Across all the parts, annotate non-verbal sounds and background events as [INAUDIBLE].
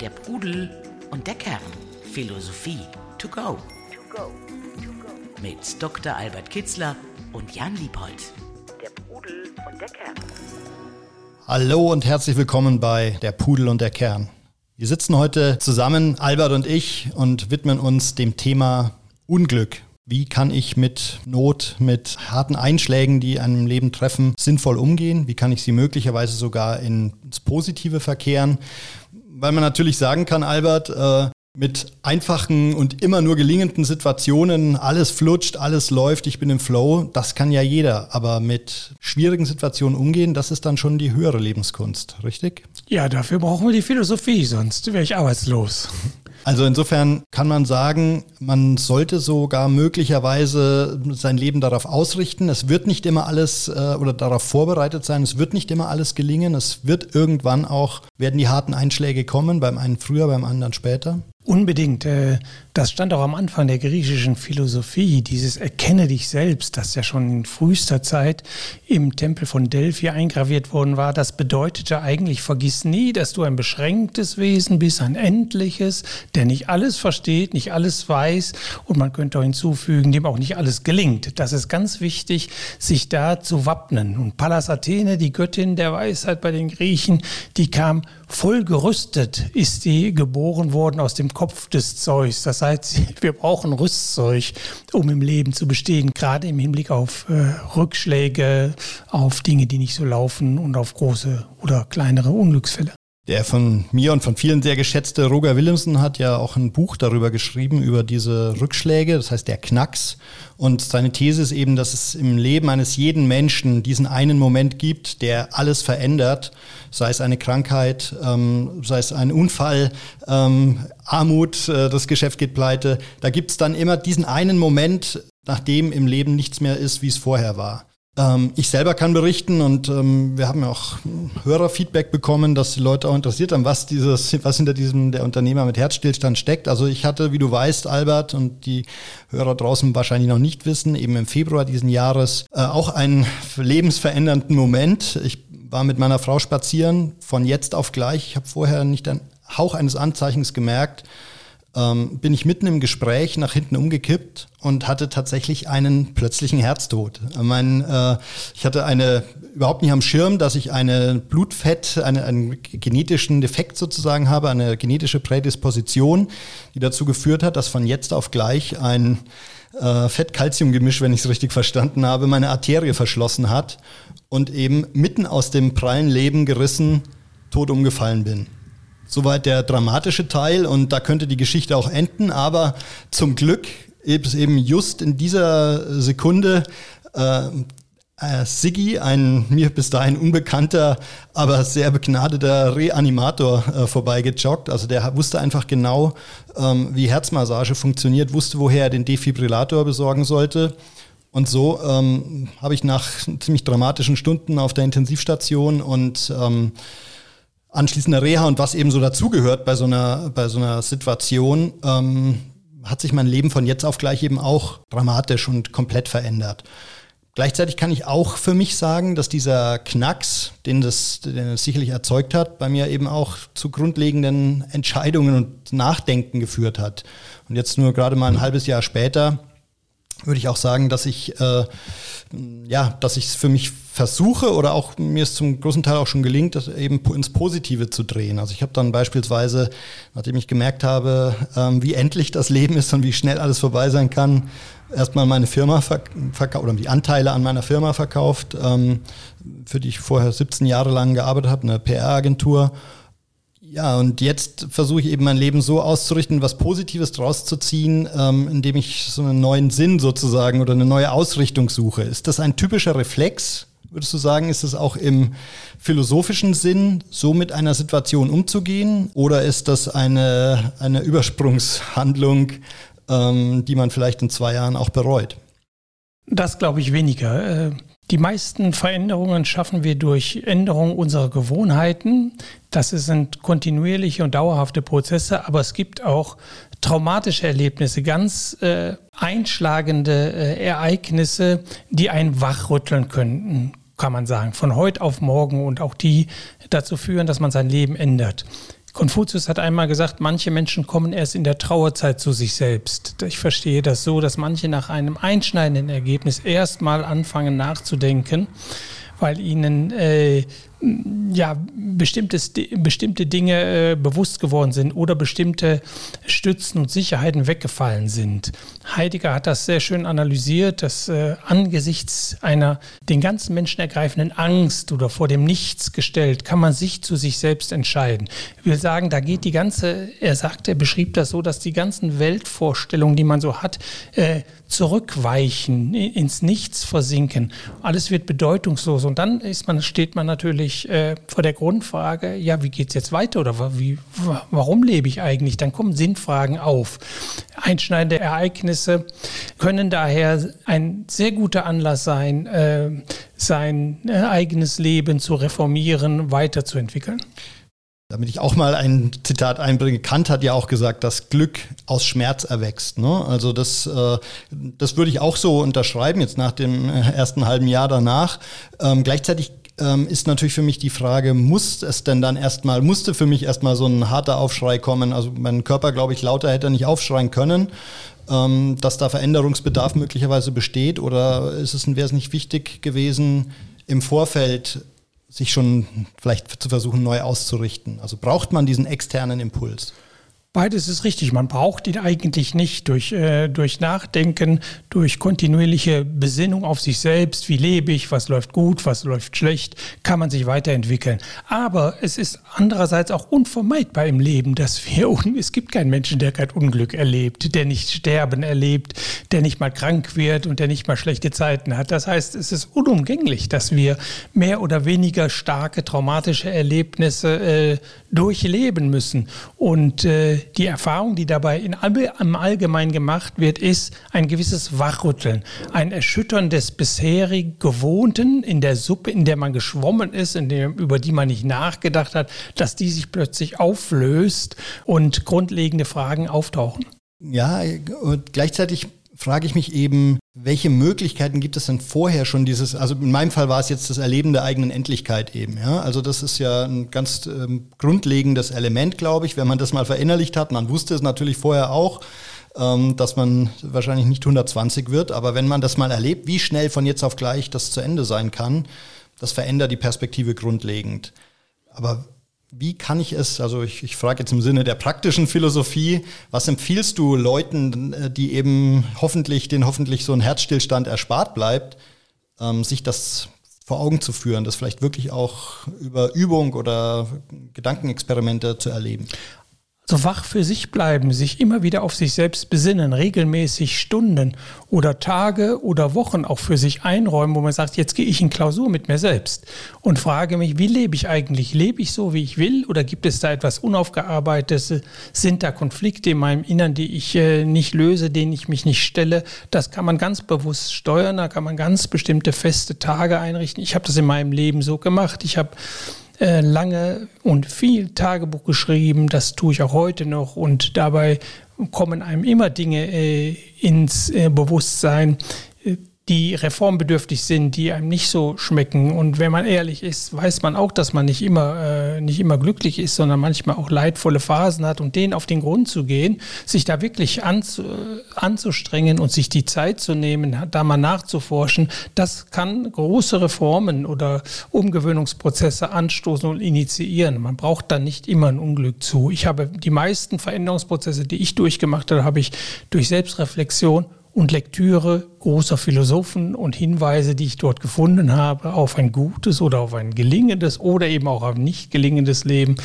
Der Pudel und der Kern. Philosophie to go. Mit Dr. Albert Kitzler und Jan Liebold. Der Pudel und der Kern. Hallo und herzlich willkommen bei Der Pudel und der Kern. Wir sitzen heute zusammen, Albert und ich, und widmen uns dem Thema Unglück. Wie kann ich mit Not, mit harten Einschlägen, die einem Leben treffen, sinnvoll umgehen? Wie kann ich sie möglicherweise sogar ins Positive verkehren? Weil man natürlich sagen kann, Albert, äh, mit einfachen und immer nur gelingenden Situationen, alles flutscht, alles läuft, ich bin im Flow, das kann ja jeder. Aber mit schwierigen Situationen umgehen, das ist dann schon die höhere Lebenskunst, richtig? Ja, dafür brauchen wir die Philosophie, sonst wäre ich arbeitslos. Also insofern kann man sagen, man sollte sogar möglicherweise sein Leben darauf ausrichten. Es wird nicht immer alles äh, oder darauf vorbereitet sein. Es wird nicht immer alles gelingen. Es wird irgendwann auch, werden die harten Einschläge kommen, beim einen früher, beim anderen später. Unbedingt. Äh, das stand auch am Anfang der griechischen Philosophie, dieses Erkenne dich selbst, das ja schon in frühester Zeit im Tempel von Delphi eingraviert worden war. Das bedeutete eigentlich, vergiss nie, dass du ein beschränktes Wesen bist, ein endliches, der nicht alles versteht, nicht alles weiß und man könnte auch hinzufügen, dem auch nicht alles gelingt. Das ist ganz wichtig, sich da zu wappnen. Und Pallas Athene, die Göttin der Weisheit bei den Griechen, die kam voll gerüstet, ist sie geboren worden aus dem Kopf des Zeus. Das heißt, [LAUGHS] wir brauchen Rüstzeug, um im Leben zu bestehen, gerade im Hinblick auf äh, Rückschläge, auf Dinge, die nicht so laufen und auf große oder kleinere Unglücksfälle. Der von mir und von vielen sehr geschätzte Roger Willemsen hat ja auch ein Buch darüber geschrieben, über diese Rückschläge, das heißt der Knacks. Und seine These ist eben, dass es im Leben eines jeden Menschen diesen einen Moment gibt, der alles verändert, sei es eine Krankheit, ähm, sei es ein Unfall, ähm, Armut, äh, das Geschäft geht pleite. Da gibt es dann immer diesen einen Moment, nachdem im Leben nichts mehr ist, wie es vorher war. Ähm, ich selber kann berichten und ähm, wir haben ja auch Hörerfeedback bekommen, dass die Leute auch interessiert haben, was dieses, was hinter diesem der Unternehmer mit Herzstillstand steckt. Also ich hatte, wie du weißt, Albert und die Hörer draußen wahrscheinlich noch nicht wissen, eben im Februar diesen Jahres äh, auch einen lebensverändernden Moment. Ich war mit meiner Frau spazieren von jetzt auf gleich. Ich habe vorher nicht einen Hauch eines Anzeichens gemerkt ähm, bin ich mitten im Gespräch nach hinten umgekippt und hatte tatsächlich einen plötzlichen Herztod. Mein, äh, ich hatte eine überhaupt nicht am Schirm, dass ich eine Blutfett, eine, einen genetischen Defekt sozusagen habe, eine genetische Prädisposition, die dazu geführt hat, dass von jetzt auf gleich ein äh, Fett-Calcium-Gemisch, wenn ich es richtig verstanden habe, meine Arterie verschlossen hat und eben mitten aus dem prallen Leben gerissen tot umgefallen bin. Soweit der dramatische Teil und da könnte die Geschichte auch enden, aber zum Glück ist eben just in dieser Sekunde äh, äh, Siggi, ein mir bis dahin unbekannter, aber sehr begnadeter Reanimator äh, vorbeigejoggt. Also der wusste einfach genau, ähm, wie Herzmassage funktioniert, wusste, woher er den Defibrillator besorgen sollte. Und so ähm, habe ich nach ziemlich dramatischen Stunden auf der Intensivstation und ähm, anschließender Reha und was eben so dazugehört bei so einer, bei so einer Situation, ähm, hat sich mein Leben von jetzt auf gleich eben auch dramatisch und komplett verändert. Gleichzeitig kann ich auch für mich sagen, dass dieser Knacks, den das, den es sicherlich erzeugt hat, bei mir eben auch zu grundlegenden Entscheidungen und Nachdenken geführt hat. Und jetzt nur gerade mal ein halbes Jahr später würde ich auch sagen, dass ich äh, ja, dass ich es für mich versuche oder auch mir es zum großen Teil auch schon gelingt, das eben ins Positive zu drehen. Also ich habe dann beispielsweise, nachdem ich gemerkt habe, ähm, wie endlich das Leben ist und wie schnell alles vorbei sein kann, erstmal meine Firma verkauft oder die Anteile an meiner Firma verkauft, ähm, für die ich vorher 17 Jahre lang gearbeitet habe, eine PR-Agentur ja, und jetzt versuche ich eben mein Leben so auszurichten, was Positives draus zu ziehen, ähm, indem ich so einen neuen Sinn sozusagen oder eine neue Ausrichtung suche. Ist das ein typischer Reflex? Würdest du sagen, ist es auch im philosophischen Sinn, so mit einer Situation umzugehen? Oder ist das eine, eine Übersprungshandlung, ähm, die man vielleicht in zwei Jahren auch bereut? Das glaube ich weniger. Äh, die meisten Veränderungen schaffen wir durch Änderung unserer Gewohnheiten. Das sind kontinuierliche und dauerhafte Prozesse, aber es gibt auch traumatische Erlebnisse, ganz äh, einschlagende äh, Ereignisse, die einen wachrütteln könnten, kann man sagen, von heute auf morgen und auch die dazu führen, dass man sein Leben ändert. Konfuzius hat einmal gesagt, manche Menschen kommen erst in der Trauerzeit zu sich selbst. Ich verstehe das so, dass manche nach einem einschneidenden Ergebnis erstmal anfangen nachzudenken, weil ihnen äh, ja, bestimmtes, bestimmte Dinge äh, bewusst geworden sind oder bestimmte Stützen und Sicherheiten weggefallen sind. Heidegger hat das sehr schön analysiert, dass äh, angesichts einer den ganzen Menschen ergreifenden Angst oder vor dem Nichts gestellt, kann man sich zu sich selbst entscheiden. Ich will sagen, da geht die ganze, er sagt, er beschrieb das so, dass die ganzen Weltvorstellungen, die man so hat, äh, zurückweichen, ins Nichts versinken. Alles wird bedeutungslos und dann ist man, steht man natürlich äh, vor der Grundfrage, ja, wie geht es jetzt weiter oder wie, warum lebe ich eigentlich? Dann kommen Sinnfragen auf. Einschneidende Ereignisse können daher ein sehr guter Anlass sein, äh, sein eigenes Leben zu reformieren, weiterzuentwickeln. Damit ich auch mal ein Zitat einbringe, Kant hat ja auch gesagt, dass Glück aus Schmerz erwächst. Ne? Also das, äh, das würde ich auch so unterschreiben, jetzt nach dem ersten halben Jahr danach. Ähm, gleichzeitig ähm, ist natürlich für mich die Frage, muss es denn dann erstmal, musste für mich erstmal so ein harter Aufschrei kommen? Also mein Körper, glaube ich, lauter hätte nicht aufschreien können, ähm, dass da Veränderungsbedarf möglicherweise besteht oder ist es, wäre es nicht wichtig gewesen, im Vorfeld sich schon vielleicht zu versuchen, neu auszurichten? Also braucht man diesen externen Impuls? Beides ist richtig. Man braucht ihn eigentlich nicht durch, äh, durch Nachdenken, durch kontinuierliche Besinnung auf sich selbst. Wie lebe ich? Was läuft gut? Was läuft schlecht? Kann man sich weiterentwickeln. Aber es ist andererseits auch unvermeidbar im Leben, dass wir, es gibt keinen Menschen, der kein Unglück erlebt, der nicht Sterben erlebt, der nicht mal krank wird und der nicht mal schlechte Zeiten hat. Das heißt, es ist unumgänglich, dass wir mehr oder weniger starke traumatische Erlebnisse äh, durchleben müssen. Und äh, die Erfahrung, die dabei in, im Allgemeinen gemacht wird, ist ein gewisses Wachrütteln, ein Erschüttern des bisherig Gewohnten in der Suppe, in der man geschwommen ist, in dem, über die man nicht nachgedacht hat, dass die sich plötzlich auflöst und grundlegende Fragen auftauchen. Ja, und gleichzeitig frage ich mich eben, welche Möglichkeiten gibt es denn vorher schon dieses, also in meinem Fall war es jetzt das Erleben der eigenen Endlichkeit eben, ja. Also das ist ja ein ganz ähm, grundlegendes Element, glaube ich, wenn man das mal verinnerlicht hat. Man wusste es natürlich vorher auch, ähm, dass man wahrscheinlich nicht 120 wird, aber wenn man das mal erlebt, wie schnell von jetzt auf gleich das zu Ende sein kann, das verändert die Perspektive grundlegend. Aber wie kann ich es, also ich, ich frage jetzt im Sinne der praktischen Philosophie, was empfiehlst du Leuten, äh, die eben hoffentlich, den hoffentlich so ein Herzstillstand erspart bleibt, ähm, sich das vor Augen zu führen, das vielleicht wirklich auch über Übung oder Gedankenexperimente zu erleben? So wach für sich bleiben, sich immer wieder auf sich selbst besinnen, regelmäßig Stunden oder Tage oder Wochen auch für sich einräumen, wo man sagt, jetzt gehe ich in Klausur mit mir selbst und frage mich, wie lebe ich eigentlich? Lebe ich so, wie ich will oder gibt es da etwas Unaufgearbeitetes? Sind da Konflikte in meinem Innern, die ich äh, nicht löse, denen ich mich nicht stelle? Das kann man ganz bewusst steuern, da kann man ganz bestimmte feste Tage einrichten. Ich habe das in meinem Leben so gemacht. Ich habe äh, lange und viel Tagebuch geschrieben. Das tue ich auch heute noch. Und dabei kommen einem immer Dinge äh, ins äh, Bewusstsein, die reformbedürftig sind, die einem nicht so schmecken. Und wenn man ehrlich ist, weiß man auch, dass man nicht immer, äh, nicht immer glücklich ist, sondern manchmal auch leidvolle Phasen hat und denen auf den Grund zu gehen, sich da wirklich anzu, anzustrengen und sich die Zeit zu nehmen, da mal nachzuforschen, das kann große Reformen oder Umgewöhnungsprozesse anstoßen und initiieren. Man braucht da nicht immer ein Unglück zu. Ich habe die meisten Veränderungsprozesse, die ich durchgemacht habe, habe ich durch Selbstreflexion und Lektüre großer Philosophen und Hinweise, die ich dort gefunden habe, auf ein gutes oder auf ein gelingendes oder eben auch auf ein nicht gelingendes Leben,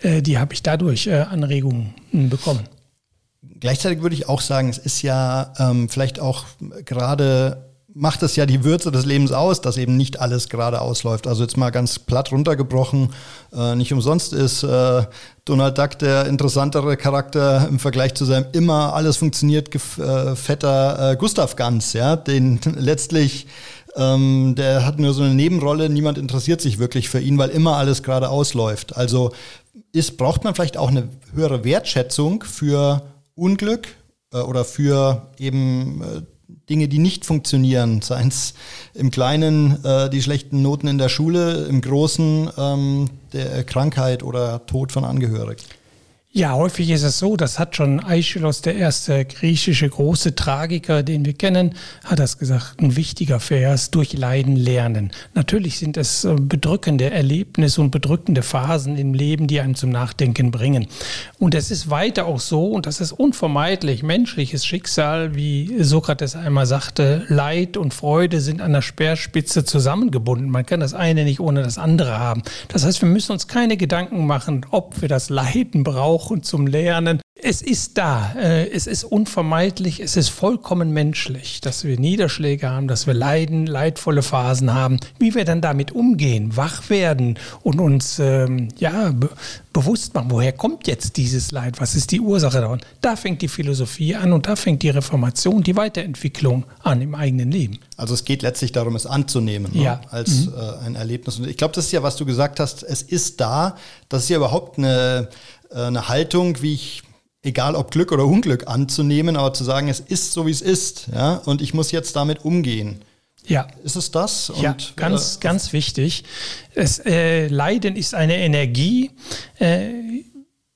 äh, die habe ich dadurch äh, Anregungen bekommen. Gleichzeitig würde ich auch sagen, es ist ja ähm, vielleicht auch gerade macht es ja die Würze des Lebens aus, dass eben nicht alles gerade ausläuft. Also jetzt mal ganz platt runtergebrochen, äh, nicht umsonst ist äh, Donald Duck der interessantere Charakter im Vergleich zu seinem immer alles funktioniert äh, fetter äh, Gustav Ganz, ja, den [LAUGHS] letztlich ähm, der hat nur so eine Nebenrolle, niemand interessiert sich wirklich für ihn, weil immer alles gerade ausläuft. Also ist, braucht man vielleicht auch eine höhere Wertschätzung für Unglück äh, oder für eben äh, Dinge, die nicht funktionieren, seien es im Kleinen äh, die schlechten Noten in der Schule, im Großen ähm, der Krankheit oder Tod von Angehörigen. Ja, häufig ist es so, das hat schon Aeschylus, der erste griechische große Tragiker, den wir kennen, hat das gesagt, ein wichtiger Vers, durch Leiden lernen. Natürlich sind es äh, bedrückende Erlebnisse und bedrückende Phasen im Leben, die einem zum Nachdenken bringen. Und es ist weiter auch so, und das ist unvermeidlich, menschliches Schicksal, wie Sokrates einmal sagte, Leid und Freude sind an der Speerspitze zusammengebunden. Man kann das eine nicht ohne das andere haben. Das heißt, wir müssen uns keine Gedanken machen, ob wir das Leiden brauchen, und zum Lernen. Es ist da, äh, es ist unvermeidlich, es ist vollkommen menschlich, dass wir Niederschläge haben, dass wir Leiden, leidvolle Phasen haben. Wie wir dann damit umgehen, wach werden und uns ähm, ja, be bewusst machen, woher kommt jetzt dieses Leid, was ist die Ursache davon. Da fängt die Philosophie an und da fängt die Reformation, die Weiterentwicklung an im eigenen Leben. Also es geht letztlich darum, es anzunehmen ne? ja. als mhm. äh, ein Erlebnis. Und ich glaube, das ist ja, was du gesagt hast, es ist da, das ist ja überhaupt eine eine Haltung, wie ich, egal ob Glück oder Unglück, anzunehmen, aber zu sagen, es ist so, wie es ist, ja, und ich muss jetzt damit umgehen. Ja. Ist es das? Und, ja, ganz, äh, ganz wichtig. Es, äh, Leiden ist eine Energie. Äh,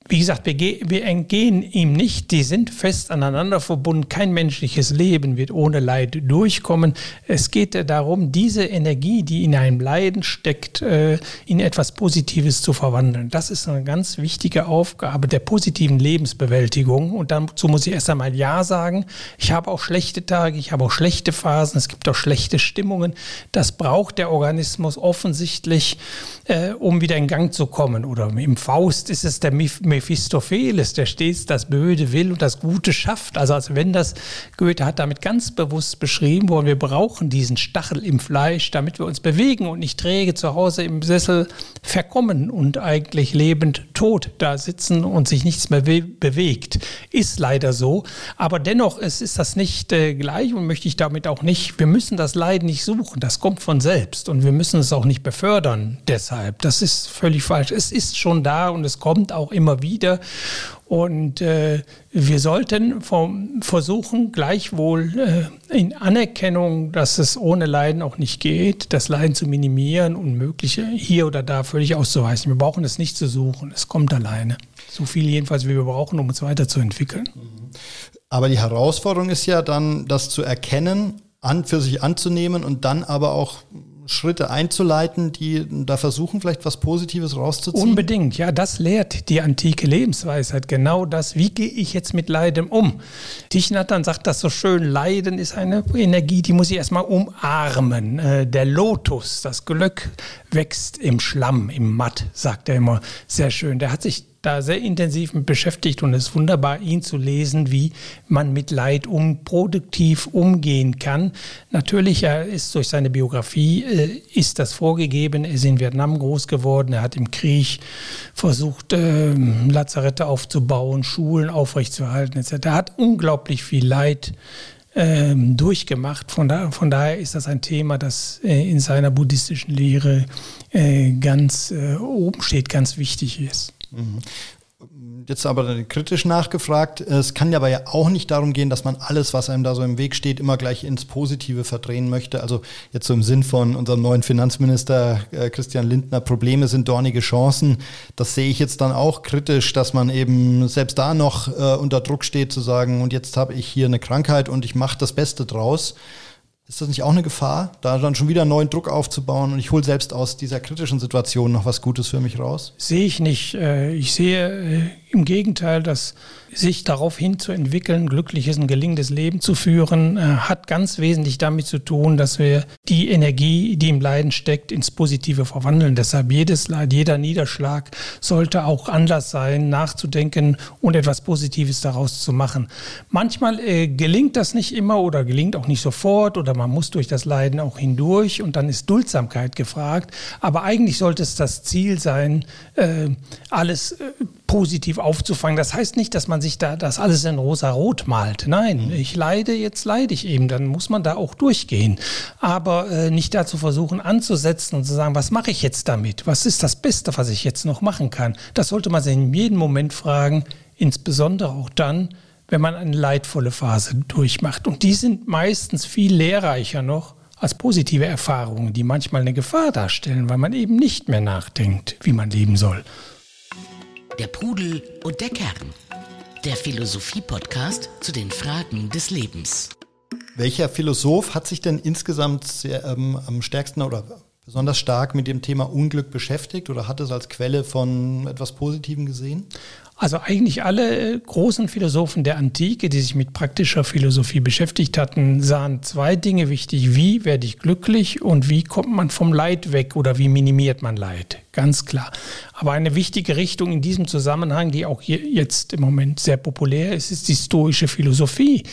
wie gesagt, wir, wir, entgehen ihm nicht, die sind fest aneinander verbunden. Kein menschliches Leben wird ohne Leid durchkommen. Es geht darum, diese Energie, die in einem Leiden steckt, äh, in etwas Positives zu verwandeln. Das ist eine ganz wichtige Aufgabe der positiven Lebensbewältigung. Und dazu muss ich erst einmal Ja sagen. Ich habe auch schlechte Tage, ich habe auch schlechte Phasen, es gibt auch schlechte Stimmungen. Das braucht der Organismus offensichtlich, äh, um wieder in Gang zu kommen. Oder im Faust ist es der Mephistopheles, der stets das Böde will und das Gute schafft. Also als wenn das Goethe hat damit ganz bewusst beschrieben worden, wir brauchen diesen Stachel im Fleisch, damit wir uns bewegen und nicht träge zu Hause im Sessel verkommen und eigentlich lebend tot da sitzen und sich nichts mehr bewegt. Ist leider so. Aber dennoch ist, ist das nicht äh, gleich und möchte ich damit auch nicht, wir müssen das Leiden nicht suchen. Das kommt von selbst und wir müssen es auch nicht befördern deshalb. Das ist völlig falsch. Es ist schon da und es kommt auch immer wieder wieder. Und äh, wir sollten vom, versuchen, gleichwohl äh, in Anerkennung, dass es ohne Leiden auch nicht geht, das Leiden zu minimieren und mögliche hier oder da völlig auszuweisen. Wir brauchen es nicht zu suchen, es kommt alleine. So viel jedenfalls, wie wir brauchen, um uns weiterzuentwickeln. Aber die Herausforderung ist ja dann, das zu erkennen, an, für sich anzunehmen und dann aber auch Schritte einzuleiten, die da versuchen, vielleicht was Positives rauszuziehen? Unbedingt, ja, das lehrt die antike Lebensweisheit. Genau das, wie gehe ich jetzt mit Leiden um? Tichnatan sagt das so schön, Leiden ist eine Energie, die muss ich erstmal umarmen. Äh, der Lotus, das Glück wächst im Schlamm, im Matt, sagt er immer sehr schön. Der hat sich da sehr intensiv mit beschäftigt und es ist wunderbar, ihn zu lesen, wie man mit Leid um produktiv umgehen kann. Natürlich, er ist durch seine Biografie, äh, ist das vorgegeben. Er ist in Vietnam groß geworden. Er hat im Krieg versucht, äh, Lazarette aufzubauen, Schulen aufrechtzuerhalten etc. Er hat unglaublich viel Leid ähm, durchgemacht. Von, da, von, daher ist das ein Thema, das äh, in seiner buddhistischen Lehre äh, ganz äh, oben steht, ganz wichtig ist. Mhm. Jetzt aber kritisch nachgefragt, es kann ja aber ja auch nicht darum gehen, dass man alles, was einem da so im Weg steht, immer gleich ins Positive verdrehen möchte. Also jetzt so im Sinn von unserem neuen Finanzminister äh, Christian Lindner, Probleme sind dornige Chancen. Das sehe ich jetzt dann auch kritisch, dass man eben selbst da noch äh, unter Druck steht zu sagen, und jetzt habe ich hier eine Krankheit und ich mache das Beste draus. Ist das nicht auch eine Gefahr, da dann schon wieder neuen Druck aufzubauen und ich hole selbst aus dieser kritischen Situation noch was Gutes für mich raus? Sehe ich nicht. Äh, ich sehe äh, im Gegenteil, dass sich darauf hinzuentwickeln, glückliches und gelingendes Leben zu führen, äh, hat ganz wesentlich damit zu tun, dass wir die Energie, die im Leiden steckt, ins Positive verwandeln. Deshalb jedes Leid, jeder Niederschlag sollte auch Anlass sein, nachzudenken und etwas Positives daraus zu machen. Manchmal äh, gelingt das nicht immer oder gelingt auch nicht sofort oder man muss durch das Leiden auch hindurch und dann ist Duldsamkeit gefragt. Aber eigentlich sollte es das Ziel sein, äh, alles äh, positiv aufzufangen. Das heißt nicht, dass man sich da das alles in rosa-rot malt. Nein, mhm. ich leide, jetzt leide ich eben. Dann muss man da auch durchgehen. Aber äh, nicht dazu versuchen anzusetzen und zu sagen, was mache ich jetzt damit? Was ist das Beste, was ich jetzt noch machen kann? Das sollte man sich in jedem Moment fragen, insbesondere auch dann, wenn man eine leidvolle Phase durchmacht. Und die sind meistens viel lehrreicher noch als positive Erfahrungen, die manchmal eine Gefahr darstellen, weil man eben nicht mehr nachdenkt, wie man leben soll. Der Pudel und der Kern. Der Philosophie-Podcast zu den Fragen des Lebens. Welcher Philosoph hat sich denn insgesamt sehr, ähm, am stärksten oder besonders stark mit dem Thema Unglück beschäftigt oder hat es als Quelle von etwas Positivem gesehen? Also eigentlich alle äh, großen Philosophen der Antike, die sich mit praktischer Philosophie beschäftigt hatten, sahen zwei Dinge wichtig. Wie werde ich glücklich und wie kommt man vom Leid weg oder wie minimiert man Leid? Ganz klar. Aber eine wichtige Richtung in diesem Zusammenhang, die auch jetzt im Moment sehr populär ist, ist die stoische Philosophie.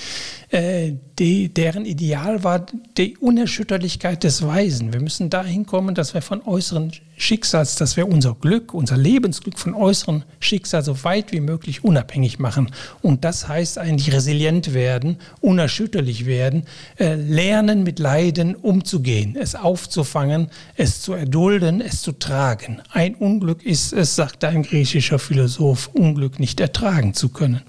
Äh, die, deren Ideal war die Unerschütterlichkeit des Weisen. Wir müssen dahin kommen, dass wir von äußeren Schicksals, dass wir unser Glück, unser Lebensglück von äußeren Schicksal so weit wie möglich unabhängig machen. Und das heißt eigentlich resilient werden, unerschütterlich werden, äh, lernen mit Leiden umzugehen, es aufzufangen, es zu erdulden, es zu tragen. Ein Unglück ist es, sagt ein griechischer Philosoph, Unglück nicht ertragen zu können.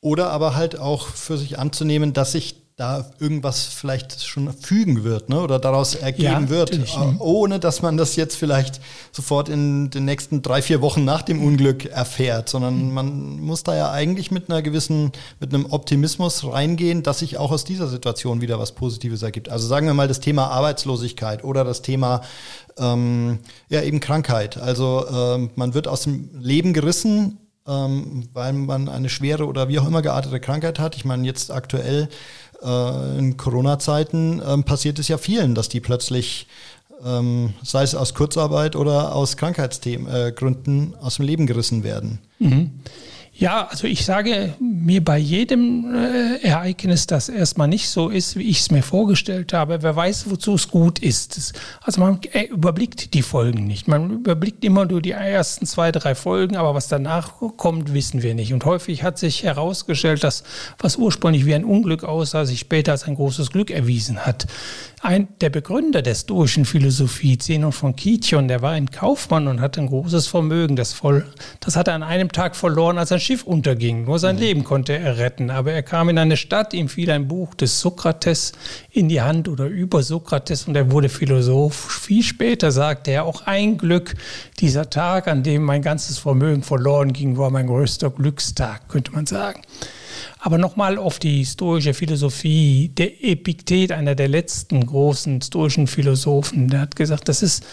Oder aber halt auch für sich anzunehmen, dass sich da irgendwas vielleicht schon fügen wird ne? oder daraus ergeben ja, wird, äh, ohne dass man das jetzt vielleicht sofort in den nächsten drei, vier Wochen nach dem Unglück erfährt, sondern mhm. man muss da ja eigentlich mit einer gewissen, mit einem Optimismus reingehen, dass sich auch aus dieser Situation wieder was Positives ergibt. Also sagen wir mal das Thema Arbeitslosigkeit oder das Thema ähm, ja eben Krankheit. Also ähm, man wird aus dem Leben gerissen ähm, weil man eine schwere oder wie auch immer geartete Krankheit hat. Ich meine, jetzt aktuell in Corona-Zeiten ähm, passiert es ja vielen, dass die plötzlich, ähm, sei es aus Kurzarbeit oder aus Krankheitsgründen, äh, aus dem Leben gerissen werden. Mhm. Ja, also ich sage mir bei jedem äh, Ereignis, das erstmal nicht so ist, wie ich es mir vorgestellt habe. Wer weiß, wozu es gut ist. Also man äh, überblickt die Folgen nicht. Man überblickt immer nur die ersten zwei, drei Folgen, aber was danach kommt, wissen wir nicht. Und häufig hat sich herausgestellt, dass was ursprünglich wie ein Unglück aussah, sich später als ein großes Glück erwiesen hat. Ein, der Begründer der stoischen Philosophie, Zenon von Kition, der war ein Kaufmann und hatte ein großes Vermögen. Das, voll, das hat er an einem Tag verloren, als ein Schiff unterging. Nur sein mhm. Leben konnte er retten. Aber er kam in eine Stadt, ihm fiel ein Buch des Sokrates in die Hand oder über Sokrates und er wurde Philosoph. Viel später sagte er, auch ein Glück, dieser Tag, an dem mein ganzes Vermögen verloren ging, war mein größter Glückstag, könnte man sagen. Aber nochmal auf die stoische Philosophie. Der Epiktet, einer der letzten großen stoischen Philosophen, der hat gesagt, das ist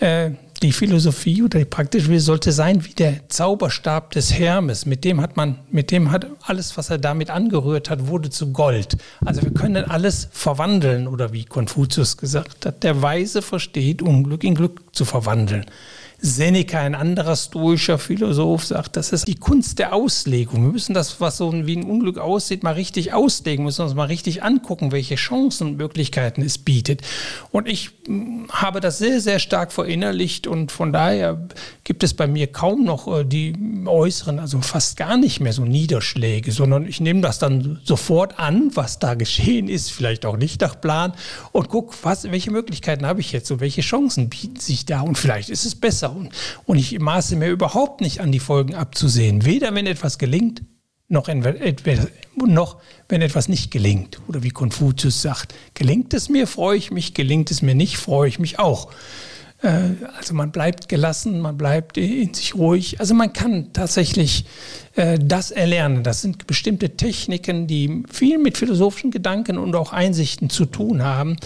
äh, die Philosophie oder die praktische sollte sein wie der Zauberstab des Hermes. Mit dem hat man, mit dem hat alles, was er damit angerührt hat, wurde zu Gold. Also wir können alles verwandeln oder wie Konfuzius gesagt hat, der Weise versteht, Unglück in Glück zu verwandeln. Seneca, ein anderer stoischer Philosoph, sagt, das ist die Kunst der Auslegung. Wir müssen das, was so wie ein Unglück aussieht, mal richtig auslegen, müssen uns mal richtig angucken, welche Chancen und Möglichkeiten es bietet. Und ich hm, habe das sehr, sehr stark verinnerlicht und von daher gibt es bei mir kaum noch äh, die äußeren, also fast gar nicht mehr so Niederschläge, sondern ich nehme das dann sofort an, was da geschehen ist, vielleicht auch nicht nach Plan und gucke, welche Möglichkeiten habe ich jetzt und welche Chancen bieten sich da und vielleicht ist es besser besser. Und, ich maße mir überhaupt nicht an, die Folgen abzusehen. Weder wenn etwas gelingt, noch, noch wenn etwas nicht gelingt. Oder wie Konfuzius sagt, gelingt es mir, freue ich mich, gelingt es mir nicht, freue ich mich auch. Äh, also man bleibt gelassen, man bleibt in sich ruhig. Also man kann tatsächlich äh, das erlernen. Das sind bestimmte Techniken, die viel mit philosophischen Gedanken und auch Einsichten zu tun haben,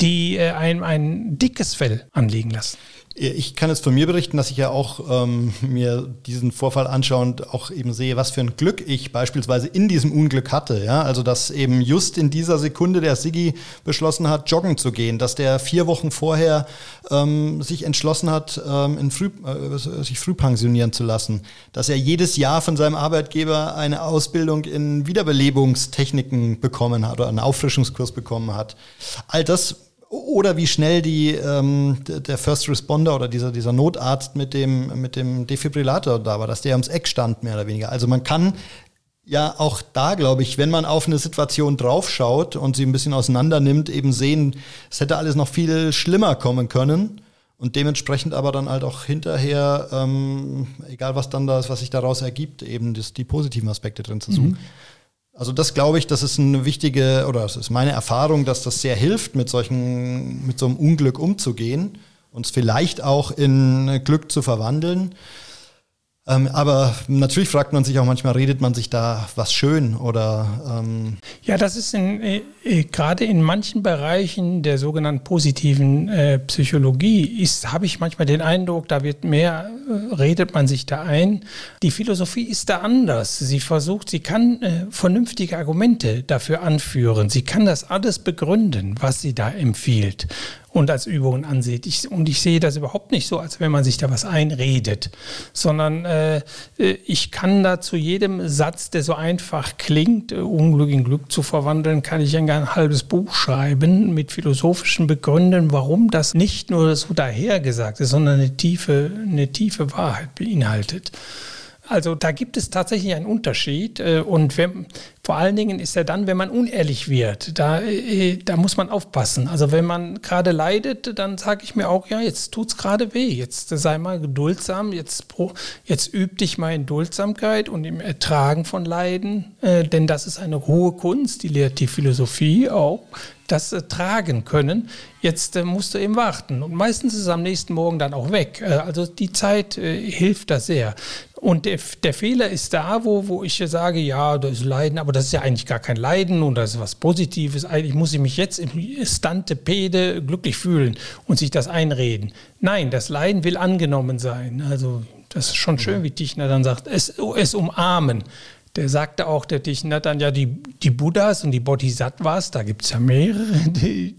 die äh, einem ein dickes Fell anlegen lassen. Ich kann jetzt von mir berichten, dass ich ja auch ähm, mir diesen Vorfall anschaue und auch eben sehe, was für ein Glück ich beispielsweise in diesem Unglück hatte. Ja? Also, dass eben just in dieser Sekunde der Siggi beschlossen hat, joggen zu gehen, dass der vier Wochen vorher ähm, sich entschlossen hat, ähm, in früh, äh, sich früh pensionieren zu lassen, dass er jedes Jahr von seinem Arbeitgeber eine Ausbildung in Wiederbelebungstechniken bekommen hat oder einen Auffrischungskurs bekommen hat. All das oder wie schnell die, ähm, der First Responder oder dieser, dieser Notarzt mit dem, mit dem Defibrillator da war, dass der ums Eck stand, mehr oder weniger. Also man kann ja auch da, glaube ich, wenn man auf eine Situation draufschaut und sie ein bisschen auseinander nimmt, eben sehen, es hätte alles noch viel schlimmer kommen können. Und dementsprechend aber dann halt auch hinterher, ähm, egal was dann das, was sich daraus ergibt, eben das, die positiven Aspekte drin zu suchen. Mhm. Also das glaube ich, das ist eine wichtige, oder das ist meine Erfahrung, dass das sehr hilft, mit solchen, mit so einem Unglück umzugehen und es vielleicht auch in Glück zu verwandeln. Ähm, aber natürlich fragt man sich auch manchmal, redet man sich da was schön oder? Ähm ja, das ist in, äh, äh, gerade in manchen Bereichen der sogenannten positiven äh, Psychologie ist, habe ich manchmal den Eindruck, da wird mehr, äh, redet man sich da ein. Die Philosophie ist da anders. Sie versucht, sie kann äh, vernünftige Argumente dafür anführen. Sie kann das alles begründen, was sie da empfiehlt und als Übungen ansieht. Ich, und ich sehe das überhaupt nicht so, als wenn man sich da was einredet, sondern äh, äh, ich kann da zu jedem Satz, der so einfach klingt, äh, Unglück in Glück zu verwandeln, kann ich ein, ein halbes Buch schreiben mit philosophischen Begründen, warum das nicht nur so dahergesagt ist, sondern eine tiefe, eine tiefe Wahrheit beinhaltet. Also da gibt es tatsächlich einen Unterschied äh, und wenn, vor allen Dingen ist er dann, wenn man unehrlich wird. Da, äh, da muss man aufpassen. Also wenn man gerade leidet, dann sage ich mir auch, ja, jetzt tut es gerade weh. Jetzt sei mal geduldsam. Jetzt, jetzt üb dich mal in Duldsamkeit und im Ertragen von Leiden. Äh, denn das ist eine hohe Kunst, die lehrt die Philosophie auch das äh, tragen können. Jetzt äh, musst du eben warten. Und meistens ist es am nächsten Morgen dann auch weg. Äh, also die Zeit äh, hilft da sehr. Und der, der, Fehler ist da, wo, wo ich sage, ja, das ist Leiden, aber das ist ja eigentlich gar kein Leiden und das ist was Positives. Eigentlich muss ich mich jetzt im Stantepede glücklich fühlen und sich das einreden. Nein, das Leiden will angenommen sein. Also das ist schon schön, wie Tichner dann sagt, es, es umarmen. Der sagte auch, der Tichner dann ja, die, die Buddhas und die Bodhisattvas, da gibt es ja mehrere, [LAUGHS] die,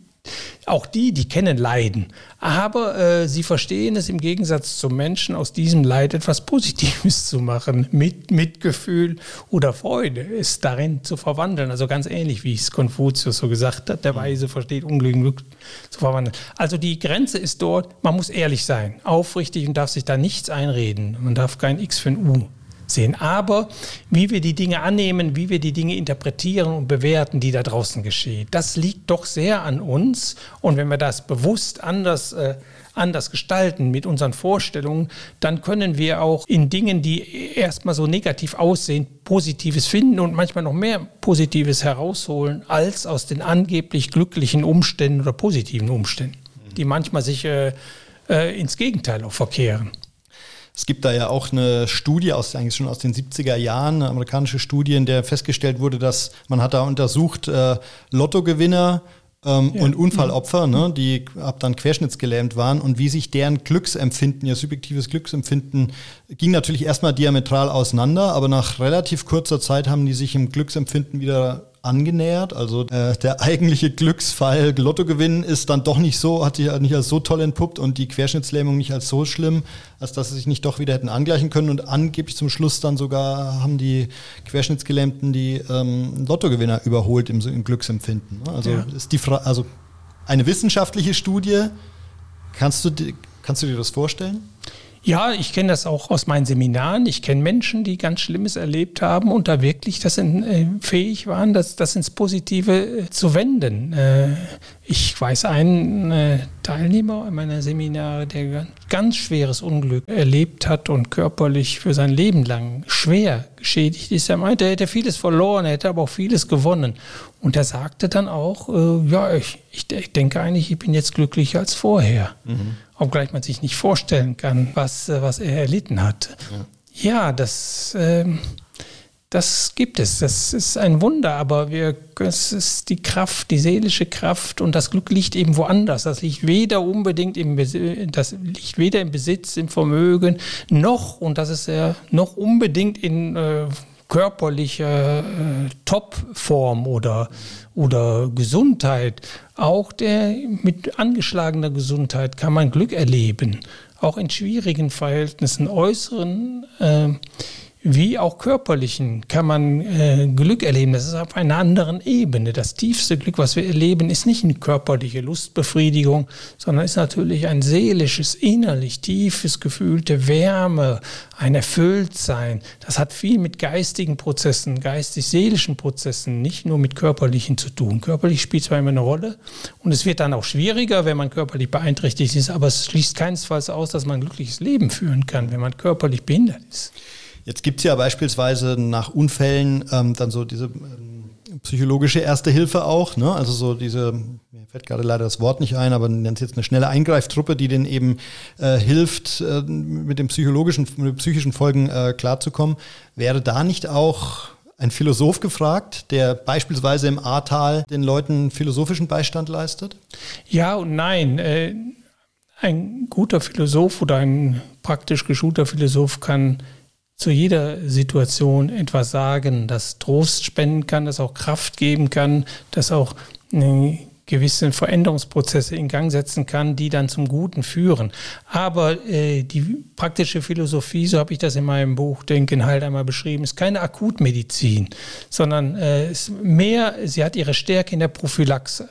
auch die, die kennen Leiden. Aber äh, sie verstehen es im Gegensatz zum Menschen, aus diesem Leid etwas Positives zu machen, mit Mitgefühl oder Freude, es darin zu verwandeln. Also ganz ähnlich, wie es Konfuzius so gesagt hat, der Weise versteht Unglück Glück zu verwandeln. Also die Grenze ist dort, man muss ehrlich sein, aufrichtig und darf sich da nichts einreden. Man darf kein X für ein U sehen. Aber wie wir die Dinge annehmen, wie wir die Dinge interpretieren und bewerten, die da draußen geschehen, das liegt doch sehr an uns. Und wenn wir das bewusst anders äh, anders gestalten mit unseren Vorstellungen, dann können wir auch in Dingen, die erstmal so negativ aussehen, Positives finden und manchmal noch mehr Positives herausholen, als aus den angeblich glücklichen Umständen oder positiven Umständen, die manchmal sich äh, äh, ins Gegenteil auch verkehren. Es gibt da ja auch eine Studie aus eigentlich schon aus den 70er Jahren, eine amerikanische Studie, in der festgestellt wurde, dass man hat da untersucht, äh, Lottogewinner ähm, ja. und Unfallopfer, ne, die ab dann querschnittsgelähmt waren und wie sich deren Glücksempfinden, ihr subjektives Glücksempfinden, ging natürlich erstmal diametral auseinander, aber nach relativ kurzer Zeit haben die sich im Glücksempfinden wieder angenähert. Also äh, der eigentliche Glücksfall Lottogewinn ist dann doch nicht so, hat sich nicht als so toll entpuppt und die Querschnittslähmung nicht als so schlimm, als dass sie sich nicht doch wieder hätten angleichen können. Und angeblich zum Schluss dann sogar haben die Querschnittsgelähmten die ähm, Lottogewinner überholt im, im Glücksempfinden. Ne? Also ja. ist die Fra also eine wissenschaftliche Studie. Kannst du, kannst du dir das vorstellen? Ja, ich kenne das auch aus meinen Seminaren. Ich kenne Menschen, die ganz Schlimmes erlebt haben und da wirklich das in, äh, fähig waren, das, das ins Positive äh, zu wenden. Äh, ich weiß einen äh, Teilnehmer meiner Seminare, der ganz schweres Unglück erlebt hat und körperlich für sein Leben lang schwer geschädigt ist. Er meinte, er hätte vieles verloren, er hätte aber auch vieles gewonnen. Und er sagte dann auch, äh, ja, ich, ich, ich, denke eigentlich, ich bin jetzt glücklicher als vorher. Mhm obgleich man sich nicht vorstellen kann, was, äh, was er erlitten hat. Ja, ja das, äh, das gibt es. Das ist ein Wunder, aber wir, es ist die Kraft, die seelische Kraft und das Glück liegt eben woanders. Das liegt weder unbedingt im, das liegt weder im Besitz, im Vermögen, noch, und das ist ja noch unbedingt in äh, körperlicher äh, Topform oder, oder Gesundheit, auch der mit angeschlagener Gesundheit kann man Glück erleben. Auch in schwierigen Verhältnissen, äußeren äh, wie auch körperlichen kann man äh, Glück erleben. Das ist auf einer anderen Ebene. Das tiefste Glück, was wir erleben, ist nicht eine körperliche Lustbefriedigung, sondern ist natürlich ein seelisches, innerlich tiefes Gefühl der Wärme, ein Erfülltsein. Das hat viel mit geistigen Prozessen, geistig-seelischen Prozessen, nicht nur mit körperlichen zu tun. Körperlich spielt zwar immer eine Rolle und es wird dann auch schwieriger, wenn man körperlich beeinträchtigt ist, aber es schließt keinesfalls aus, dass man ein glückliches Leben führen kann, wenn man körperlich behindert ist. Jetzt gibt es ja beispielsweise nach Unfällen ähm, dann so diese ähm, psychologische Erste Hilfe auch, ne? Also so diese, mir fällt gerade leider das Wort nicht ein, aber nennt jetzt eine schnelle Eingreiftruppe, die denen eben äh, hilft, äh, mit den psychologischen, mit den psychischen Folgen äh, klarzukommen. Wäre da nicht auch ein Philosoph gefragt, der beispielsweise im Ahrtal den Leuten philosophischen Beistand leistet? Ja und nein. Äh, ein guter Philosoph oder ein praktisch geschulter Philosoph kann zu jeder Situation etwas sagen, das Trost spenden kann, das auch Kraft geben kann, das auch gewisse Veränderungsprozesse in Gang setzen kann, die dann zum Guten führen. Aber äh, die praktische Philosophie, so habe ich das in meinem Buch Denken halt einmal beschrieben, ist keine Akutmedizin, sondern äh, ist mehr, sie hat ihre Stärke in der Prophylaxe.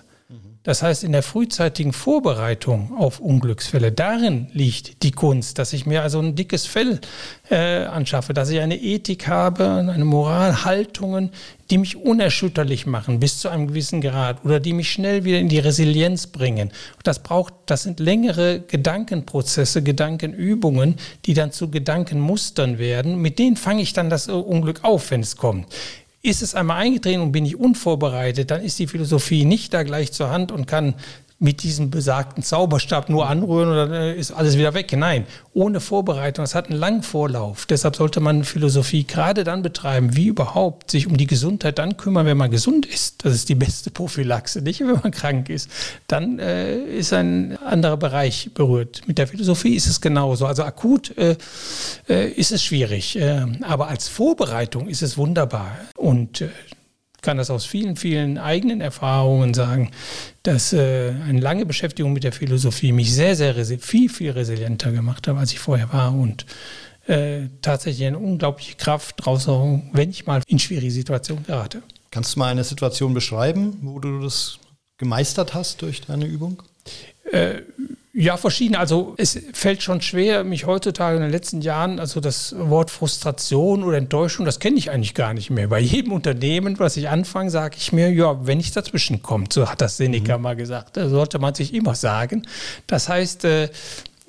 Das heißt, in der frühzeitigen Vorbereitung auf Unglücksfälle, darin liegt die Kunst, dass ich mir also ein dickes Fell äh, anschaffe, dass ich eine Ethik habe, eine Moral, Haltungen, die mich unerschütterlich machen bis zu einem gewissen Grad oder die mich schnell wieder in die Resilienz bringen. Das braucht, das sind längere Gedankenprozesse, Gedankenübungen, die dann zu Gedankenmustern werden. Mit denen fange ich dann das Unglück auf, wenn es kommt. Ist es einmal eingetreten und bin ich unvorbereitet, dann ist die Philosophie nicht da gleich zur Hand und kann mit diesem besagten Zauberstab nur anrühren und dann äh, ist alles wieder weg. Nein, ohne Vorbereitung. Es hat einen langen Vorlauf. Deshalb sollte man Philosophie gerade dann betreiben, wie überhaupt sich um die Gesundheit dann kümmern, wenn man gesund ist. Das ist die beste Prophylaxe, nicht wenn man krank ist. Dann äh, ist ein anderer Bereich berührt. Mit der Philosophie ist es genauso. Also akut äh, äh, ist es schwierig, äh, aber als Vorbereitung ist es wunderbar. Und äh, kann das aus vielen, vielen eigenen Erfahrungen sagen, dass äh, eine lange Beschäftigung mit der Philosophie mich sehr, sehr viel, viel resilienter gemacht hat, als ich vorher war und äh, tatsächlich eine unglaubliche Kraft raushauen, wenn ich mal in schwierige Situationen gerate. Kannst du mal eine Situation beschreiben, wo du das gemeistert hast durch deine Übung? Äh, ja, verschiedene. Also es fällt schon schwer, mich heutzutage in den letzten Jahren, also das Wort Frustration oder Enttäuschung, das kenne ich eigentlich gar nicht mehr. Bei jedem Unternehmen, was ich anfange, sage ich mir, ja, wenn nichts dazwischen kommt, so hat das Seneca mhm. mal gesagt, sollte man sich immer sagen. Das heißt, äh,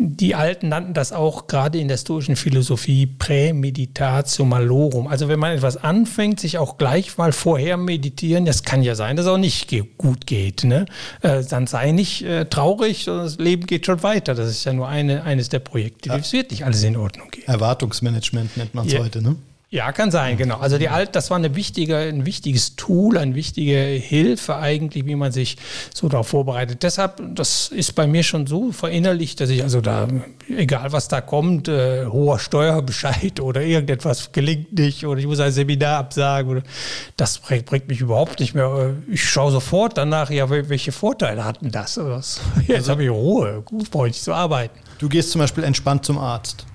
die Alten nannten das auch gerade in der stoischen Philosophie Prämeditatio malorum. Also wenn man etwas anfängt, sich auch gleich mal vorher meditieren, das kann ja sein, dass es auch nicht gut geht. Ne? Äh, dann sei nicht äh, traurig, das Leben geht schon weiter. Das ist ja nur eine, eines der Projekte. Ja. Es wird nicht alles in Ordnung gehen. Erwartungsmanagement nennt man es ja. heute, ne? Ja, kann sein, genau. Also die Alt, das war eine wichtige, ein wichtiges Tool, eine wichtige Hilfe eigentlich, wie man sich so darauf vorbereitet. Deshalb, das ist bei mir schon so verinnerlicht, dass ich also da, egal was da kommt, äh, hoher Steuerbescheid [LAUGHS] oder irgendetwas gelingt nicht oder ich muss ein Seminar absagen, oder, das bringt, bringt mich überhaupt nicht mehr. Ich schaue sofort danach, ja, welche Vorteile hatten das? [LAUGHS] Jetzt also, habe ich Ruhe, gut, brauche ich zu arbeiten. Du gehst zum Beispiel entspannt zum Arzt.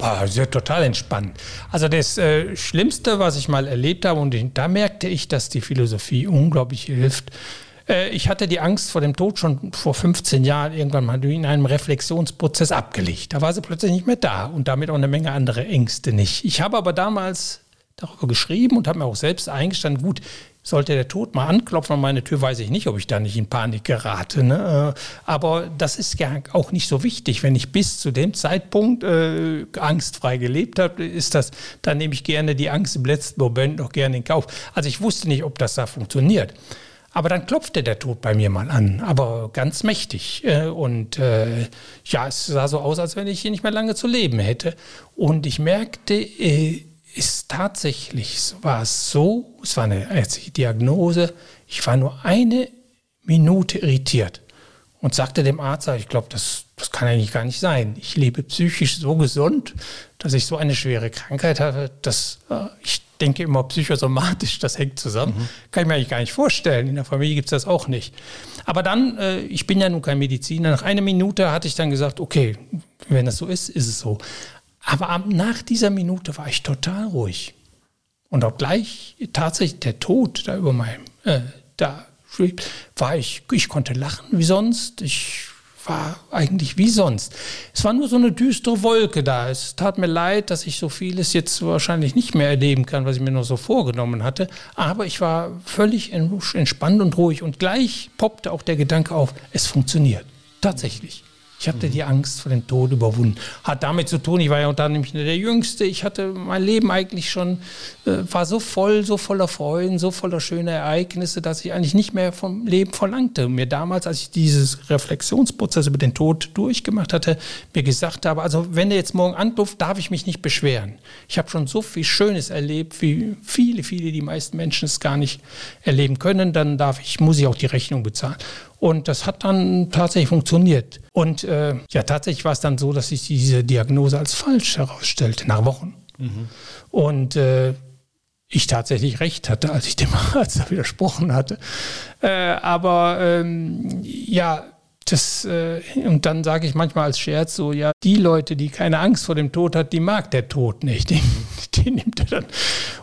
Boah, das total entspannt. Also das äh, Schlimmste, was ich mal erlebt habe, und da merkte ich, dass die Philosophie unglaublich hilft. Äh, ich hatte die Angst vor dem Tod schon vor 15 Jahren irgendwann mal in einem Reflexionsprozess abgelegt. Da war sie plötzlich nicht mehr da und damit auch eine Menge andere Ängste nicht. Ich habe aber damals darüber geschrieben und habe mir auch selbst eingestanden, gut, sollte der Tod mal anklopfen an meine Tür, weiß ich nicht, ob ich da nicht in Panik gerate. Ne? Äh, aber das ist ja auch nicht so wichtig. Wenn ich bis zu dem Zeitpunkt äh, angstfrei gelebt habe, ist das, dann nehme ich gerne die Angst im letzten Moment noch gerne in Kauf. Also ich wusste nicht, ob das da funktioniert. Aber dann klopfte der Tod bei mir mal an, aber ganz mächtig. Äh, und äh, ja, es sah so aus, als wenn ich hier nicht mehr lange zu leben hätte. Und ich merkte, äh, ist tatsächlich, war es so, es war eine ärztliche Diagnose, ich war nur eine Minute irritiert und sagte dem Arzt, ich glaube, das, das kann eigentlich gar nicht sein. Ich lebe psychisch so gesund, dass ich so eine schwere Krankheit habe, dass äh, ich denke immer psychosomatisch, das hängt zusammen. Mhm. Kann ich mir eigentlich gar nicht vorstellen. In der Familie gibt es das auch nicht. Aber dann, äh, ich bin ja nun kein Mediziner, nach einer Minute hatte ich dann gesagt, okay, wenn das so ist, ist es so. Aber nach dieser Minute war ich total ruhig. Und obgleich tatsächlich der Tod da über meinem, äh, da schwebt, war ich, ich konnte lachen wie sonst. Ich war eigentlich wie sonst. Es war nur so eine düstere Wolke da. Es tat mir leid, dass ich so vieles jetzt wahrscheinlich nicht mehr erleben kann, was ich mir noch so vorgenommen hatte. Aber ich war völlig entspannt und ruhig. Und gleich poppte auch der Gedanke auf, es funktioniert. Tatsächlich. Ich hatte mhm. die Angst vor dem Tod überwunden. Hat damit zu tun, ich war ja unter nicht der Jüngste. Ich hatte mein Leben eigentlich schon, äh, war so voll, so voller Freuden, so voller schöner Ereignisse, dass ich eigentlich nicht mehr vom Leben verlangte. Und mir damals, als ich dieses Reflexionsprozess über den Tod durchgemacht hatte, mir gesagt habe, also wenn er jetzt morgen anruft, darf ich mich nicht beschweren. Ich habe schon so viel Schönes erlebt, wie viele, viele, die meisten Menschen es gar nicht erleben können. Dann darf ich, muss ich auch die Rechnung bezahlen. Und das hat dann tatsächlich funktioniert. Und äh, ja, tatsächlich war es dann so, dass sich diese Diagnose als falsch herausstellte, nach Wochen. Mhm. Und äh, ich tatsächlich recht hatte, als ich dem [LAUGHS] Arzt widersprochen hatte. Äh, aber ähm, ja, das, äh, und dann sage ich manchmal als Scherz so, ja, die Leute, die keine Angst vor dem Tod hat, die mag der Tod nicht. Die, [LAUGHS] die nimmt er dann.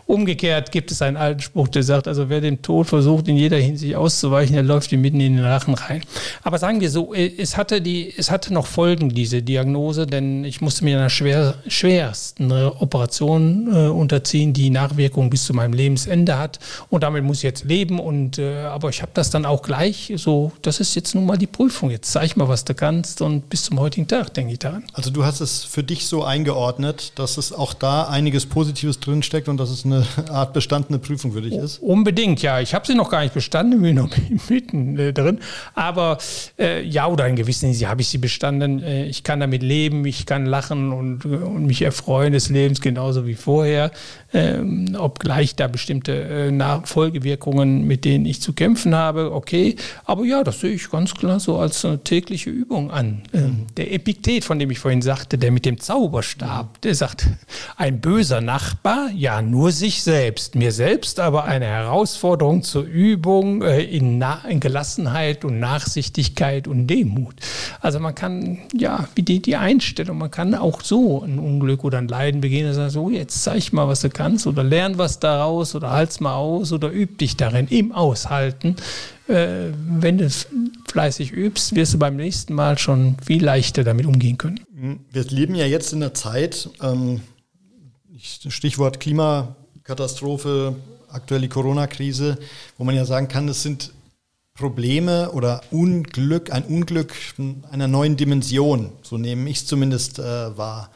Umgekehrt gibt es einen alten Spruch, der sagt, also wer dem Tod versucht, in jeder Hinsicht auszuweichen, der läuft ihm mitten in den Rachen rein. Aber sagen wir so, es hatte, die, es hatte noch Folgen, diese Diagnose, denn ich musste mir einer schwer, schwersten Operation äh, unterziehen, die Nachwirkungen bis zu meinem Lebensende hat. Und damit muss ich jetzt leben. Und, äh, aber ich habe das dann auch gleich so, das ist jetzt nun mal die Prüfung jetzt zeig mal, was du kannst und bis zum heutigen Tag denke ich daran. Also du hast es für dich so eingeordnet, dass es auch da einiges Positives drinsteckt und dass es eine [LAUGHS] Art bestandene Prüfung für dich ist? Unbedingt, ja. Ich habe sie noch gar nicht bestanden, [LAUGHS] bin noch mitten äh, drin. Aber äh, ja, oder in gewissen Hinsicht habe ich sie bestanden. Äh, ich kann damit leben, ich kann lachen und, und mich erfreuen des Lebens genauso wie vorher. Ähm, obgleich da bestimmte äh, Nachfolgewirkungen, mit denen ich zu kämpfen habe, okay. Aber ja, das sehe ich ganz klar so als eine tägliche Übung an. Ähm, der Epiktet, von dem ich vorhin sagte, der mit dem Zauberstab, der sagt, ein böser Nachbar, ja, nur sich selbst. Mir selbst aber eine Herausforderung zur Übung äh, in, in, Gelassenheit und Nachsichtigkeit und Demut. Also man kann, ja, wie die, die Einstellung, man kann auch so ein Unglück oder ein Leiden begehen und sagen, so, jetzt zeig mal, was du kannst oder lern was daraus oder halt's mal aus oder üb dich darin im Aushalten äh, wenn du fleißig übst, wirst du beim nächsten Mal schon viel leichter damit umgehen können. Wir leben ja jetzt in einer Zeit, ähm, Stichwort Klimakatastrophe, aktuelle Corona-Krise, wo man ja sagen kann, es sind Probleme oder Unglück, ein Unglück einer neuen Dimension, so nehme ich es zumindest äh, wahr.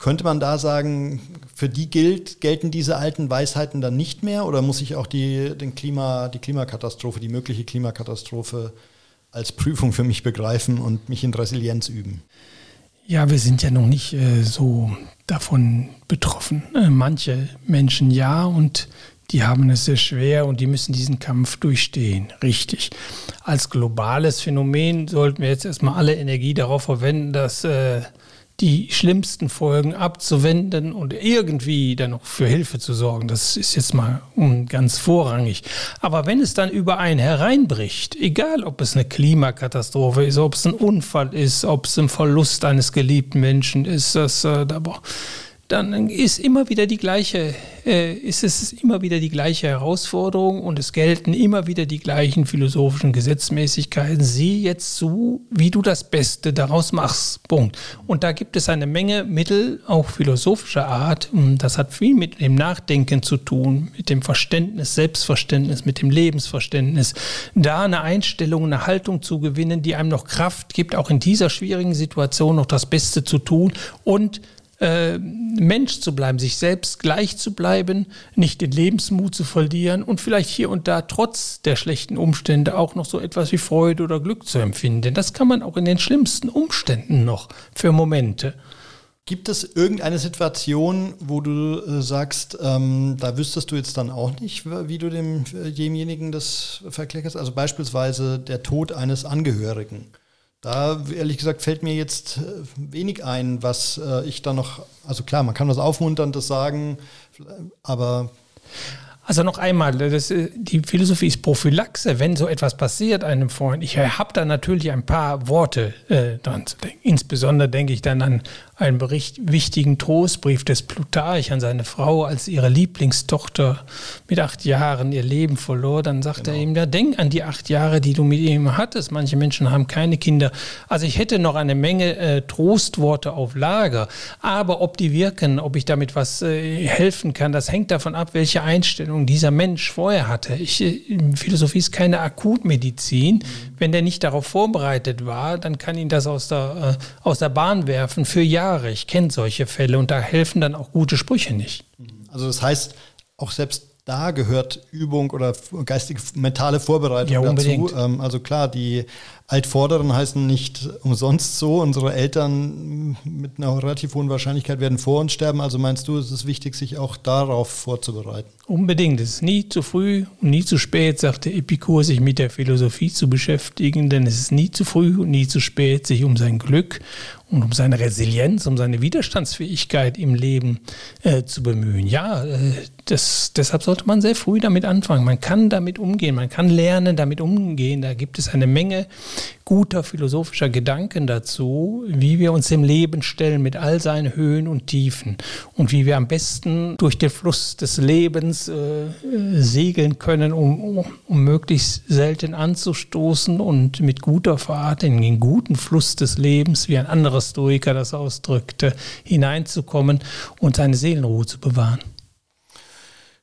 Könnte man da sagen, für die gilt, gelten diese alten Weisheiten dann nicht mehr oder muss ich auch die, den Klima, die Klimakatastrophe, die mögliche Klimakatastrophe als Prüfung für mich begreifen und mich in Resilienz üben? Ja, wir sind ja noch nicht äh, so davon betroffen. Äh, manche Menschen ja und die haben es sehr schwer und die müssen diesen Kampf durchstehen. Richtig. Als globales Phänomen sollten wir jetzt erstmal alle Energie darauf verwenden, dass äh, die schlimmsten Folgen abzuwenden und irgendwie dann noch für Hilfe zu sorgen. Das ist jetzt mal ganz vorrangig. Aber wenn es dann über einen hereinbricht, egal ob es eine Klimakatastrophe ist, ob es ein Unfall ist, ob es ein Verlust eines geliebten Menschen ist, das, äh, da, dann ist immer wieder die gleiche, äh, ist es immer wieder die gleiche Herausforderung und es gelten immer wieder die gleichen philosophischen Gesetzmäßigkeiten. Sieh jetzt zu, wie du das Beste daraus machst. Punkt. Und da gibt es eine Menge Mittel, auch philosophischer Art. Das hat viel mit dem Nachdenken zu tun, mit dem Verständnis, Selbstverständnis, mit dem Lebensverständnis. Da eine Einstellung, eine Haltung zu gewinnen, die einem noch Kraft gibt, auch in dieser schwierigen Situation noch das Beste zu tun und äh, Mensch zu bleiben, sich selbst gleich zu bleiben, nicht den Lebensmut zu verlieren und vielleicht hier und da trotz der schlechten Umstände auch noch so etwas wie Freude oder Glück zu empfinden. Denn das kann man auch in den schlimmsten Umständen noch für Momente. Gibt es irgendeine Situation, wo du äh, sagst, ähm, da wüsstest du jetzt dann auch nicht, wie du dem, äh, demjenigen das verklickerst? Also beispielsweise der Tod eines Angehörigen. Da, ehrlich gesagt, fällt mir jetzt äh, wenig ein, was äh, ich da noch, also klar, man kann was Aufmunterndes sagen, aber also noch einmal, das, äh, die Philosophie ist Prophylaxe, wenn so etwas passiert einem Freund. Ich habe da natürlich ein paar Worte äh, dran zu denken. Insbesondere denke ich dann an einen Bericht, wichtigen Trostbrief des Plutarch an seine Frau, als ihre Lieblingstochter mit acht Jahren ihr Leben verlor. Dann sagt genau. er ihm, ja, denk an die acht Jahre, die du mit ihm hattest. Manche Menschen haben keine Kinder. Also ich hätte noch eine Menge äh, Trostworte auf Lager. Aber ob die wirken, ob ich damit was äh, helfen kann, das hängt davon ab, welche Einstellung dieser Mensch vorher hatte. Ich, äh, Philosophie ist keine Akutmedizin. Mhm. Wenn der nicht darauf vorbereitet war, dann kann ihn das aus der, äh, aus der Bahn werfen für Jahre Jahre. Ich kenne solche Fälle und da helfen dann auch gute Sprüche nicht. Also das heißt, auch selbst da gehört Übung oder geistige mentale Vorbereitung ja, dazu. Ähm, also klar, die Altvorderen heißen nicht umsonst so. Unsere Eltern mit einer relativ hohen Wahrscheinlichkeit werden vor uns sterben. Also meinst du, es ist wichtig, sich auch darauf vorzubereiten? Unbedingt. Es ist nie zu früh und nie zu spät, sagte Epikur, sich mit der Philosophie zu beschäftigen, denn es ist nie zu früh und nie zu spät, sich um sein Glück und um seine Resilienz, um seine Widerstandsfähigkeit im Leben äh, zu bemühen. Ja, äh, das, deshalb sollte man sehr früh damit anfangen. Man kann damit umgehen, man kann lernen, damit umgehen. Da gibt es eine Menge guter philosophischer Gedanken dazu, wie wir uns im Leben stellen mit all seinen Höhen und Tiefen und wie wir am besten durch den Fluss des Lebens äh, segeln können, um, um möglichst selten anzustoßen und mit guter Fahrt in den guten Fluss des Lebens, wie ein anderer Stoiker das ausdrückte, hineinzukommen und seine Seelenruhe zu bewahren.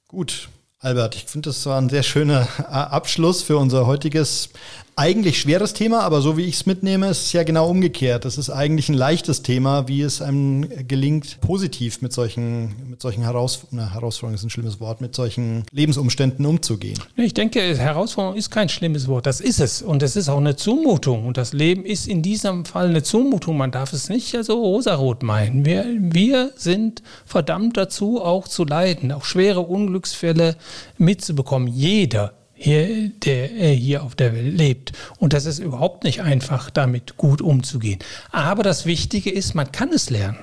Gut, Albert, ich finde, das war ein sehr schöner Abschluss für unser heutiges eigentlich schweres Thema, aber so wie ich es mitnehme, ist es ja genau umgekehrt. Das ist eigentlich ein leichtes Thema, wie es einem gelingt, positiv mit solchen, mit solchen Heraus na, Herausforderungen ist ein schlimmes Wort, mit solchen Lebensumständen umzugehen. Ich denke, Herausforderung ist kein schlimmes Wort. Das ist es. Und es ist auch eine Zumutung. Und das Leben ist in diesem Fall eine Zumutung. Man darf es nicht so rosarot meinen. Wir, wir sind verdammt dazu, auch zu leiden, auch schwere Unglücksfälle mitzubekommen. Jeder hier, der hier auf der Welt lebt. Und das ist überhaupt nicht einfach, damit gut umzugehen. Aber das Wichtige ist, man kann es lernen.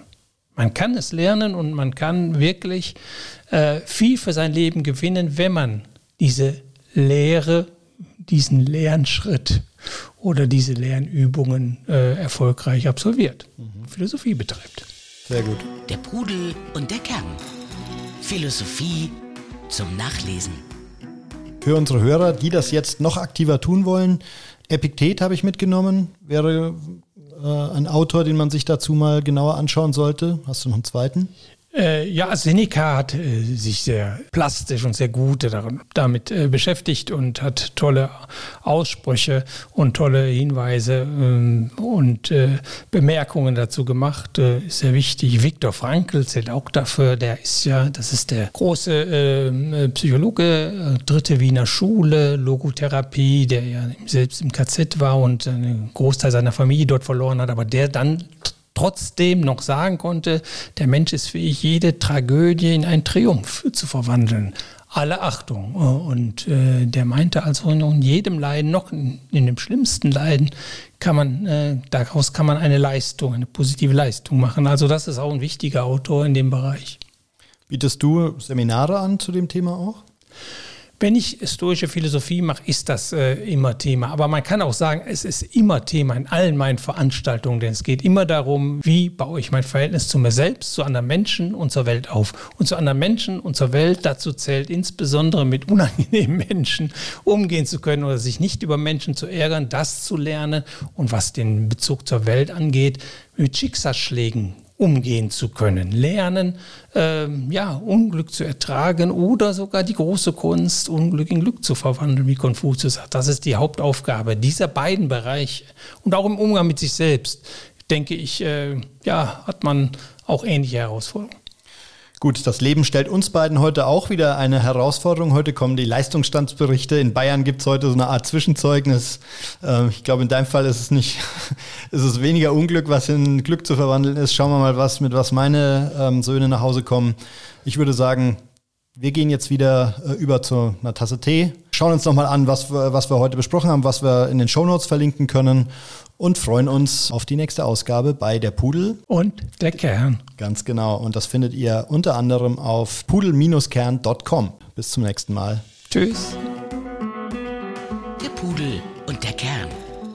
Man kann es lernen und man kann wirklich äh, viel für sein Leben gewinnen, wenn man diese Lehre, diesen Lernschritt oder diese Lernübungen äh, erfolgreich absolviert, mhm. Philosophie betreibt. Sehr gut. Der Pudel und der Kern. Philosophie zum Nachlesen für unsere Hörer, die das jetzt noch aktiver tun wollen. Epiktet habe ich mitgenommen, wäre äh, ein Autor, den man sich dazu mal genauer anschauen sollte. Hast du noch einen zweiten? Äh, ja, Seneca hat äh, sich sehr plastisch und sehr gut damit äh, beschäftigt und hat tolle Aussprüche und tolle Hinweise ähm, und äh, Bemerkungen dazu gemacht. Äh, ist sehr wichtig. Viktor Frankl zählt auch dafür. Der ist ja, das ist der große ähm, Psychologe, äh, dritte Wiener Schule, Logotherapie, der ja selbst im KZ war und einen Großteil seiner Familie dort verloren hat, aber der dann trotzdem noch sagen konnte, der Mensch ist fähig, jede Tragödie in einen Triumph zu verwandeln. Alle Achtung. Und äh, der meinte also, in jedem Leiden, noch in, in dem schlimmsten Leiden, kann man, äh, daraus kann man eine Leistung, eine positive Leistung machen. Also das ist auch ein wichtiger Autor in dem Bereich. Bietest du Seminare an zu dem Thema auch? Wenn ich stoische Philosophie mache, ist das äh, immer Thema. Aber man kann auch sagen, es ist immer Thema in allen meinen Veranstaltungen, denn es geht immer darum, wie baue ich mein Verhältnis zu mir selbst, zu anderen Menschen und zur Welt auf. Und zu anderen Menschen und zur Welt, dazu zählt insbesondere mit unangenehmen [LAUGHS] Menschen umgehen zu können oder sich nicht über Menschen zu ärgern, das zu lernen und was den Bezug zur Welt angeht, mit Schicksalsschlägen umgehen zu können, lernen, ähm, ja, Unglück zu ertragen oder sogar die große Kunst, Unglück in Glück zu verwandeln, wie Konfuzius sagt. Das ist die Hauptaufgabe dieser beiden Bereiche. Und auch im Umgang mit sich selbst, denke ich, äh, ja, hat man auch ähnliche Herausforderungen. Gut, das Leben stellt uns beiden heute auch wieder eine Herausforderung. Heute kommen die Leistungsstandsberichte. In Bayern gibt es heute so eine Art Zwischenzeugnis. Ähm, ich glaube, in deinem Fall ist es nicht, [LAUGHS] ist es weniger Unglück, was in Glück zu verwandeln ist. Schauen wir mal, was, mit was meine ähm, Söhne nach Hause kommen. Ich würde sagen, wir gehen jetzt wieder äh, über zu einer Tasse Tee, schauen uns nochmal an, was wir, was wir heute besprochen haben, was wir in den Shownotes verlinken können und freuen uns auf die nächste Ausgabe bei der Pudel und der Kern. Ganz genau. Und das findet ihr unter anderem auf pudel-kern.com. Bis zum nächsten Mal. Tschüss. Der Pudel und der Kern.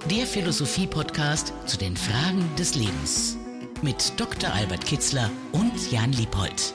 Der Philosophie-Podcast zu den Fragen des Lebens. mit Dr. Albert Kitzler und Jan Liebold.